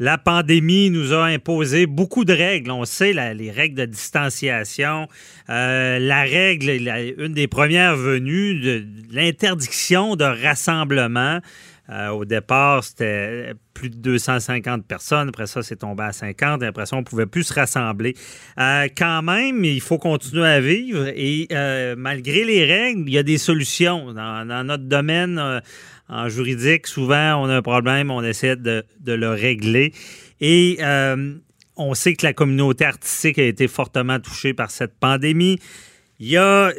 La pandémie nous a imposé beaucoup de règles. On sait les règles de distanciation, euh, la règle, une des premières venues, de, l'interdiction de rassemblement. Euh, au départ, c'était plus de 250 personnes. Après ça, c'est tombé à 50. Après ça, on ne pouvait plus se rassembler. Euh, quand même, il faut continuer à vivre et malgré les règles, il y a des solutions. Dans, notre domaine, en juridique, souvent, on a un problème, on essaie de, le régler. Et euh, on sait que la communauté artistique a été fortement touchée par cette pandémie. Il y a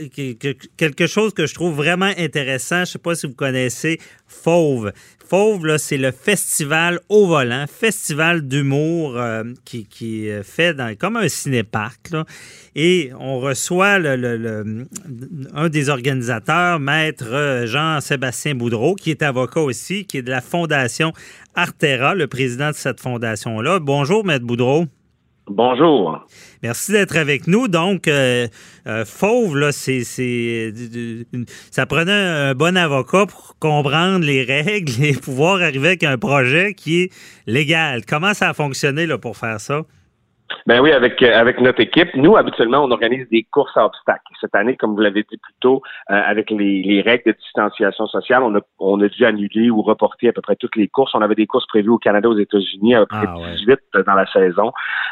quelque chose que je trouve vraiment intéressant. Je ne sais pas si vous connaissez Fauve. Fauve, c'est le festival au volant, festival d'humour euh, qui, est fait dans, comme un cinéparc. Et on reçoit un des organisateurs, maître Jean-Sébastien Boudreau, qui est avocat aussi, qui est de la Fondation Artera, le président de cette fondation-là. Bonjour, maître Boudreau. Bonjour. Merci d'être avec nous. Donc, euh, euh, Fauve, là, c'est, ça prenait un bon avocat pour comprendre les règles et pouvoir arriver avec un projet qui est légal. Comment ça a fonctionné là, pour faire ça? Ben oui, avec euh, avec notre équipe, nous habituellement on organise des courses à obstacles. Cette année, comme vous l'avez dit plus tôt, euh, avec les, les, règles de distanciation sociale, on a on a dû annuler ou reporter à peu près toutes les courses. On avait des courses prévues au Canada, aux États-Unis, à peu près 18 ah, dans la saison.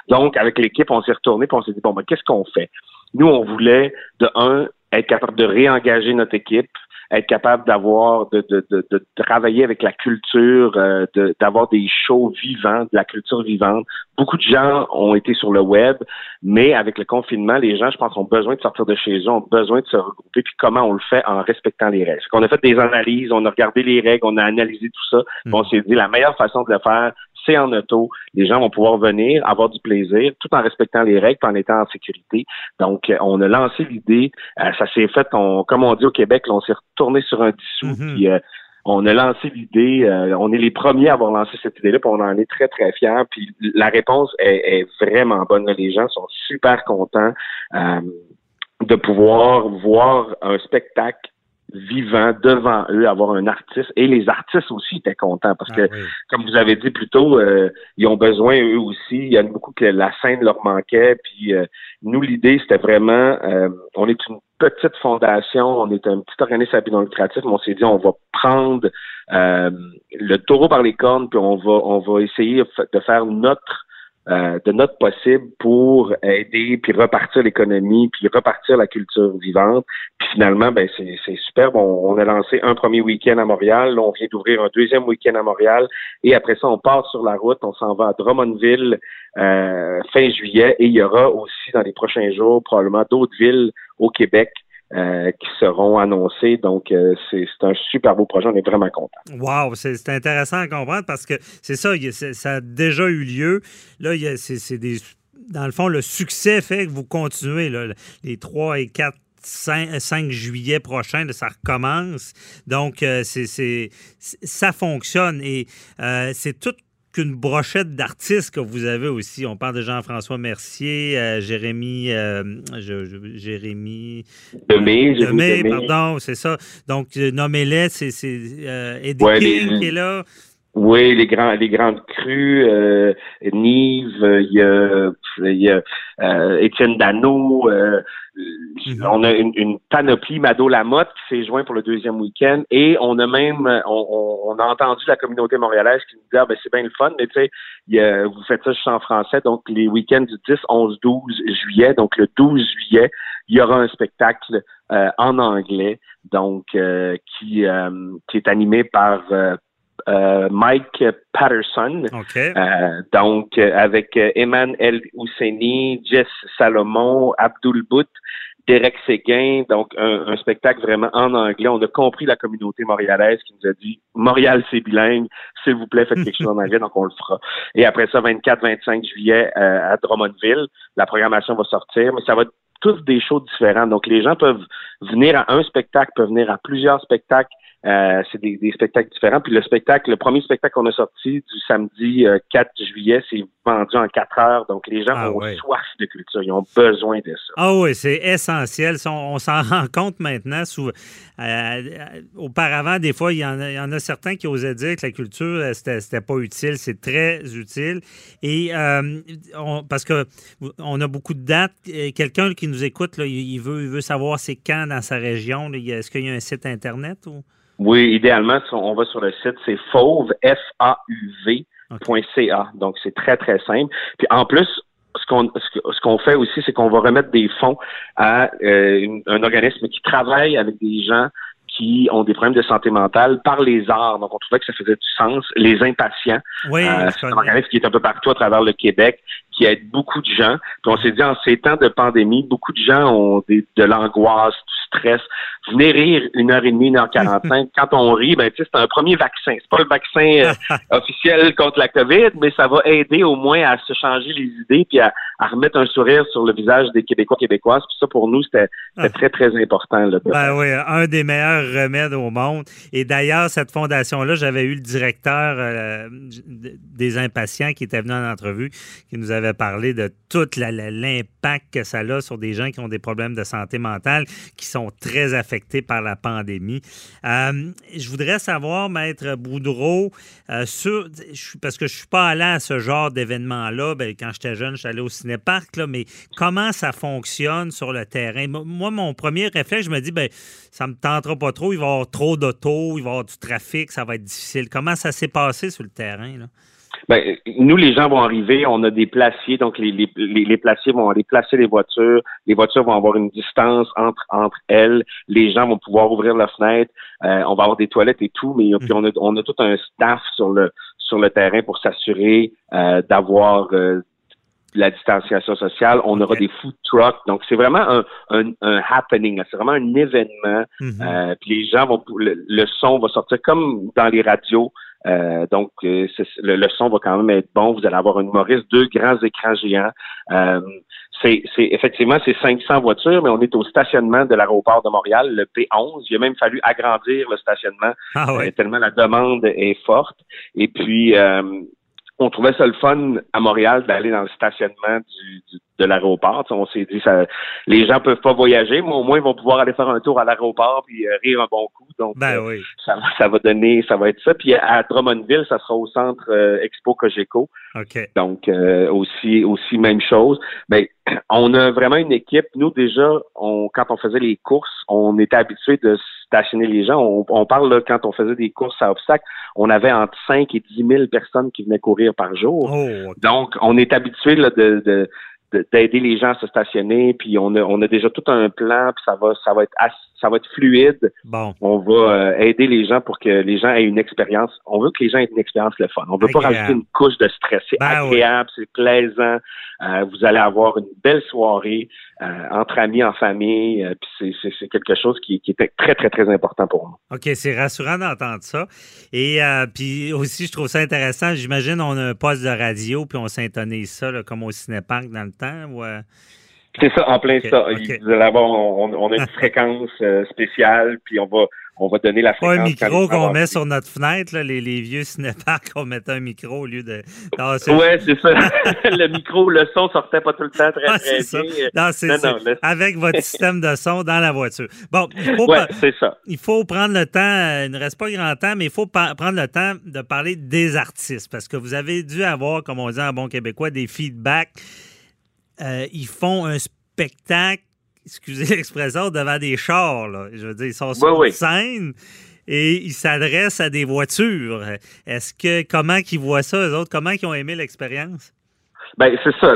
Donc avec l'équipe, on s'est retourné et on s'est dit bon ben qu'est-ce qu'on fait? Nous, on voulait de un être capable de réengager notre équipe, être capable d'avoir, de, de, de, de, travailler avec la culture, euh, d'avoir des shows vivants, de la culture vivante. Beaucoup de gens ont été sur le web, mais avec le confinement, les gens, je pense, ont besoin de sortir de chez eux, ont besoin de se regrouper. Puis comment on le fait en respectant les règles? On a fait des analyses, on a regardé les règles, on a analysé tout ça. Mm. On s'est dit la meilleure façon de le faire, c'est en auto. Les gens vont pouvoir venir, avoir du plaisir, tout en respectant les règles, en étant en sécurité. Donc, euh, on a lancé l'idée. Euh, ça s'est fait, on, comme on dit au Québec, on s'est retourné sur un dissous. Mhm. Puis, euh, on a lancé l'idée. on est les premiers à avoir lancé cette idée-là, puis on en est très très fiers. Puis la réponse est, est vraiment bonne. Les gens sont super contents de pouvoir voir un spectacle vivant devant eux, avoir un artiste. Et les artistes aussi étaient contents parce que, ah comme vous avez dit plus tôt, euh, ils ont besoin eux aussi. Il y a beaucoup que la scène leur manquait. Puis euh, nous, l'idée, c'était vraiment, euh, on est une petite fondation, on est un petit organisme à but non lucratif, mais on s'est dit, on va prendre le taureau par les cornes, puis on va, on va essayer de faire notre euh, de notre possible pour aider puis repartir l'économie puis repartir la culture vivante. Puis finalement, ben c'est, c'est super. On, on, a lancé un premier week-end à Montréal. On vient d'ouvrir un deuxième week-end à Montréal. Et après ça, on part sur la route. On s'en va à Drummondville euh, fin juillet. Et il y aura aussi dans les prochains jours probablement d'autres villes au Québec euh, qui seront annoncés. Donc, euh, c'est un super beau projet. On est vraiment content. Wow, c'est intéressant à comprendre parce que c'est ça, ça a déjà eu lieu. Là, c'est des. Dans le fond, le succès fait que vous continuez là, les 3 et 4 5, juillet prochain, ça recommence. Donc, euh, c'est ça fonctionne et c'est tout une brochette d'artistes que vous avez aussi. On parle de Jean-François Mercier, euh, Jérémy, euh, Jérémy Demé, pardon, c'est ça. Donc, euh, nommez-les, c'est Eddie King qui est là. Oui, les grands, les grandes crues, euh, Nive, il y a, y a euh, Étienne Dano, euh, mhm. on a une, une, panoplie Mado Lamotte qui s'est joint pour le deuxième week-end et on a même, on, on, a entendu la communauté montréalaise qui nous dit ah, ben c'est bien le fun, mais tu sais, vous faites ça juste en français, donc les week-ends du 10, 11, 12 juillet, donc le 12 juillet, il y aura un spectacle en anglais, donc qui, qui est animé par euh, Mike Patterson. Euh, donc, avec Eman El Husseini, Jess Salomon, Abdul Bout. Derek Séguin, donc un, spectacle vraiment en anglais. On a compris la communauté montréalaise qui nous a dit Montréal, c'est bilingue, s'il vous plaît, faites quelque chose en anglais, donc on le fera. Et après ça, 24-25 juillet euh, à Drummondville, la programmation va sortir, mais ça va tous des shows différents. Donc les gens peuvent venir à un spectacle, peuvent venir à plusieurs spectacles euh, c'est des, spectacles différents. Puis le spectacle, le premier spectacle qu'on a sorti du samedi 4 euh, juillet, c'est vendu en 4 heures. Donc les gens ah ont soif de culture. Ils ont besoin de ça. Ah oui, c'est essentiel. On, s'en rend compte maintenant. Euh, auparavant, des fois, il y, en a, certains qui osaient dire que la culture, c'était pas utile. C'est très utile. Et parce que on a beaucoup de dates. Quelqu'un qui nous écoute, il, veut, il veut savoir c'est quand dans sa région. Est-ce qu'il y a un site Internet ou? Oui, idéalement, on va sur le site, c'est fauve, F-A-U-V.ca. Donc, c'est très, très simple. Puis, en plus, ce qu'on ce qu'on fait aussi, c'est qu'on va remettre des fonds à euh, un organisme qui travaille avec des gens qui ont des problèmes de santé mentale par les arts. Donc, on trouvait que ça faisait du sens. Les impatients, oui, euh, c'est un organisme qui est un peu partout à travers le Québec, qui aide beaucoup de gens. Puis on s'est dit, en ces temps de pandémie, beaucoup de gens ont des, de l'angoisse, du stress. Venez rire une heure et demie, une heure quarante-cinq. Quand on rit, ben, c'est un premier vaccin. C'est pas le vaccin euh, officiel contre la COVID, mais ça va aider au moins à se changer les idées puis à, à remettre un sourire sur le visage des Québécois québécoises. Puis ça, pour nous, c'était ah. très, très important. Là, ben oui, un des meilleurs remèdes au monde. Et d'ailleurs, cette fondation-là, j'avais eu le directeur euh, des impatients qui était venu en entrevue, qui nous avait parlé de tout l'impact que ça a sur des gens qui ont des problèmes de santé mentale, qui sont très affectés par la pandémie. Euh, je voudrais savoir, Maître Boudreau, euh, parce que je ne suis pas allé à ce genre d'événement-là. Ben, quand j'étais jeune, je suis allé au cinéparc, mais comment ça fonctionne sur le terrain? Moi, mon premier réflexe, je me dis, ben, ça ne me tentera pas trop, il va y avoir trop d'autos, il va y avoir du trafic, ça va être difficile. Comment ça s'est passé sur le terrain? Ben, nous, les gens vont arriver, on a des placiers, donc les, les, les, placiers vont aller placer les voitures, les voitures vont avoir une distance entre, entre elles, les gens vont pouvoir ouvrir la fenêtre, euh, on va avoir des toilettes et tout, mais puis on, a, on a tout un staff sur le sur le terrain pour s'assurer euh, d'avoir euh, la distanciation sociale. On aura des food trucks. Donc, c'est vraiment un, un, un happening. C'est vraiment un événement. Mm-hmm. puis les gens vont... Le, le, son va sortir comme dans les radios. Euh, donc, euh, le, son va quand même être bon. Vous allez avoir une Maurice, deux grands écrans géants. Euh, c'est, effectivement c'est 500 voitures, mais on est au stationnement de l'aéroport de Montréal, le P11. Il a même fallu agrandir le stationnement ah tellement la demande est forte. Et puis, on trouvait ça le fun à Montréal d'aller dans le stationnement du, de l'aéroport. On s'est dit ça les gens peuvent pas voyager, mais au moins ils vont pouvoir aller faire un tour à l'aéroport puis euh, rire un bon coup. Donc ben euh, ça, ça, va donner, ça va être ça. Puis à Drummondville, ça sera au centre euh, Expo Cogeco. Donc aussi aussi même chose. Mais on a vraiment une équipe. Nous déjà, on, quand on faisait les courses, on était habitué de stationner les gens. On, parle là, quand on faisait des courses à obstacles, on avait entre 5 et 10 000 personnes qui venaient courir par jour. Oh, Donc, on est habitué de, de d'aider les gens à se stationner, puis on a, on a déjà tout un plan, puis ça va, ça va être ça va être fluide. Bon. On va euh, aider les gens pour que les gens aient une expérience. On veut que les gens aient une expérience le fun. On veut pas rajouter une couche de stress. C'est ben agréable, c'est plaisant. Euh, vous allez avoir une belle soirée euh, entre amis, en famille. puis c'est quelque chose qui, qui est très, très, très important pour nous. OK, c'est rassurant d'entendre ça. Et puis aussi, je trouve ça intéressant. J'imagine on a un poste de radio, puis on s'intonise ça comme au cinépark dans le temps. Ou, c'est ça, en plein ça. Là-bas, on, a une fréquence euh, spéciale, puis on va on va donner la fréquence. Pas un micro qu'on met sur notre fenêtre, là, les, les vieux cinéparks, on mettait un micro au lieu de. Oui, c'est ça. le micro, le son sortait pas tout le temps très, très ça. Non, c'est ça. Avec votre système de son dans la voiture. Bon, il faut, c'est ça. il faut prendre le temps, euh, il ne reste pas grand temps, mais il faut prendre le temps de parler des artistes parce que vous avez dû avoir, comme on dit en bon québécois, des feedbacks euh, ils font un spectacle, excusez l'expression, devant des chars. Je veux dire, ils sont sur scène et ils s'adressent à des voitures. Est-ce que comment qu'ils voient ça, eux autres? Comment ils ont aimé l'expérience? Ben c'est ça.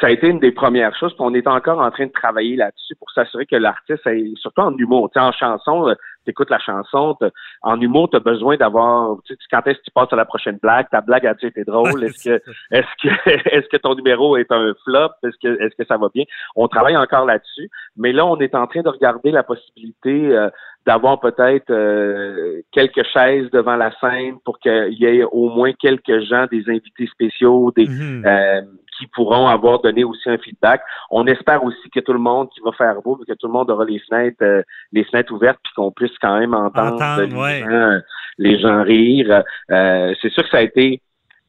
ça a été une des premières choses. Puis on est encore en train de travailler là-dessus pour s'assurer que l'artiste, surtout en humour, en chanson, tu écoutes la chanson, en humour, tu as besoin d'avoir. Quand est-ce que tu passes à la prochaine blague Ta blague a-tu été drôle Est-ce que est-ce que est-ce que ton numéro est un flop Est-ce que est-ce que ça va bien? On travaille encore là-dessus, mais là, on est en train de regarder la possibilité euh, d'avoir peut-être euh, quelques chaises devant la scène pour qu'il y ait au moins quelques gens, des invités spéciaux, des mhm. euh, qui pourront avoir donné aussi un feedback. On espère aussi que tout le monde qui va faire beau, que tout le monde aura les fenêtres, euh, les fenêtres ouvertes, puis qu'on puisse quand même entendre, les, gens, rire. C'est sûr que ça a été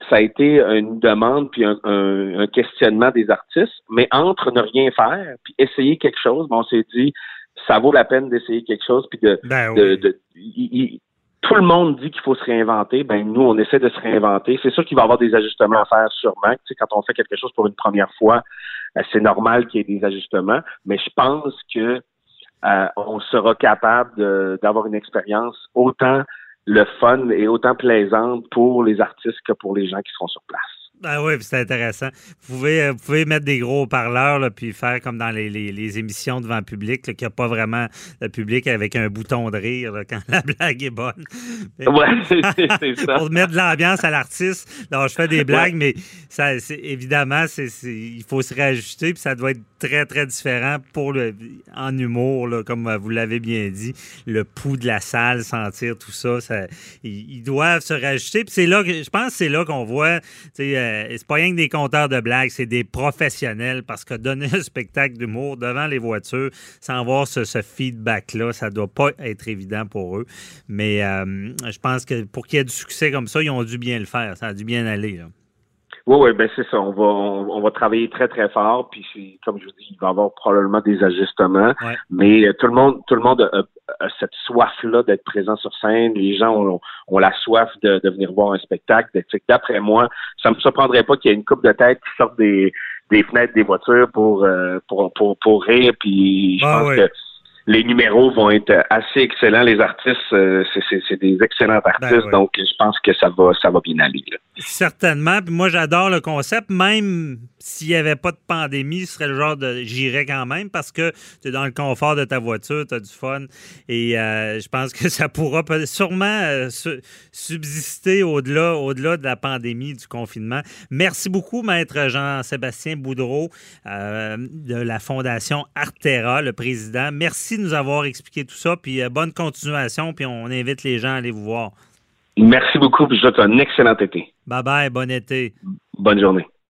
ça a été une demande puis un, un, questionnement des artistes, mais entre ne rien faire puis essayer quelque chose, on s'est dit ça vaut la peine d'essayer quelque chose puis de, ben tout le monde dit qu'il faut se réinventer. Ben nous, on essaie de se réinventer. C'est sûr qu'il va y avoir des ajustements à faire sûrement. Tu sais, quand on fait quelque chose pour une première fois, euh, c'est normal qu'il y ait des ajustements. Mais je pense que euh, on sera capable d'avoir une expérience autant le fun et autant plaisante pour les artistes que pour les gens qui seront sur place. Ah oui, c'est intéressant. Vous pouvez, euh, vous pouvez mettre des gros parleurs puis faire comme dans les, les, émissions devant le public, qu'il n'y a pas vraiment le public avec un bouton de rire quand la blague est bonne. Oui, c'est ça. Pour mettre de l'ambiance à l'artiste. Je fais des blagues, mais ça, évidemment, c'est il faut se réajuster, puis ça doit être très, très différent pour le, en humour, là, comme vous l'avez bien dit. Le pouls de la salle, sentir tout ça, ça ils, doivent se réajuster. Puis c'est là que, je pense que c'est là qu'on voit, euh, euh, c'est pas rien que des compteurs de blagues, c'est des professionnels parce que donner un spectacle d'humour devant les voitures sans avoir ce, feedback-là, ça doit pas être évident pour eux. Mais euh, je pense que pour qu'il y ait du succès comme ça, ils ont dû bien le faire. Ça a dû bien aller. Oui, oui, ben c'est ça. On va, on, va travailler très, très fort. Puis comme je vous dis, il va y avoir probablement des ajustements. Mais euh, tout le monde, tout le monde a, cette soif-là d'être présent sur scène. Les gens ont, la soif de, venir voir un spectacle. D'après moi, ça me surprendrait pas qu'il y ait une coupe de tête qui sorte des, des fenêtres des voitures pour, euh, pour, pour, pour, rire. Puis je ah pense que les numéros vont être assez excellents. Les artistes, euh, c'est des excellents ben artistes, donc je pense que ça va, ça va bien aller. Certainement. moi, j'adore le concept. Même s'il n'y avait pas de pandémie, ce serait le genre de. J'irais quand même parce que tu es dans le confort de ta voiture, tu as du fun. Et euh, je pense que ça pourra sûrement euh, subsister au-delà au -delà de la pandémie, du confinement. Merci beaucoup, Maître Jean-Sébastien Boudreau de la Fondation Artera, le président. Merci de nous avoir expliqué tout ça. Puis euh, bonne continuation. Puis on invite les gens à aller vous voir. Merci beaucoup. Puis je vous souhaite un excellent été. Bye bye. Bon été. Bonne journée.